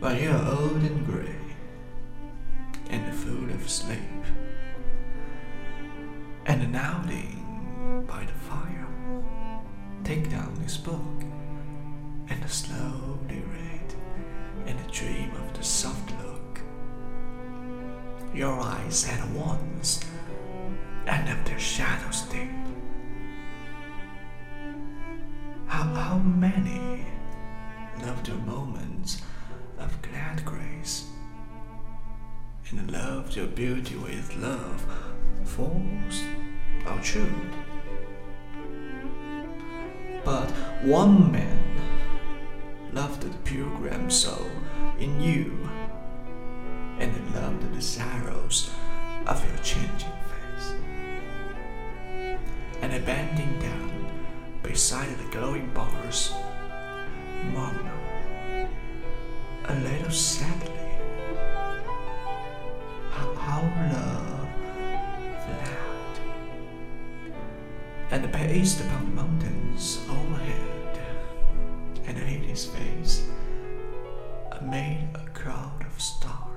But you're old and grey, and full of sleep, and nodding by the fire. Take down this book and slowly read, and dream of the soft look your eyes at once, and of their shadows deep. How, how many loved moments of glad grace, and loved your beauty with love, false or true? But one man loved the pilgrim soul in you, and loved the sorrows of your changing face. And bending down beside the glowing bars, murmured a little sadly how, how love flowed and paced upon the mountains overhead and hid his face amid a crowd of stars.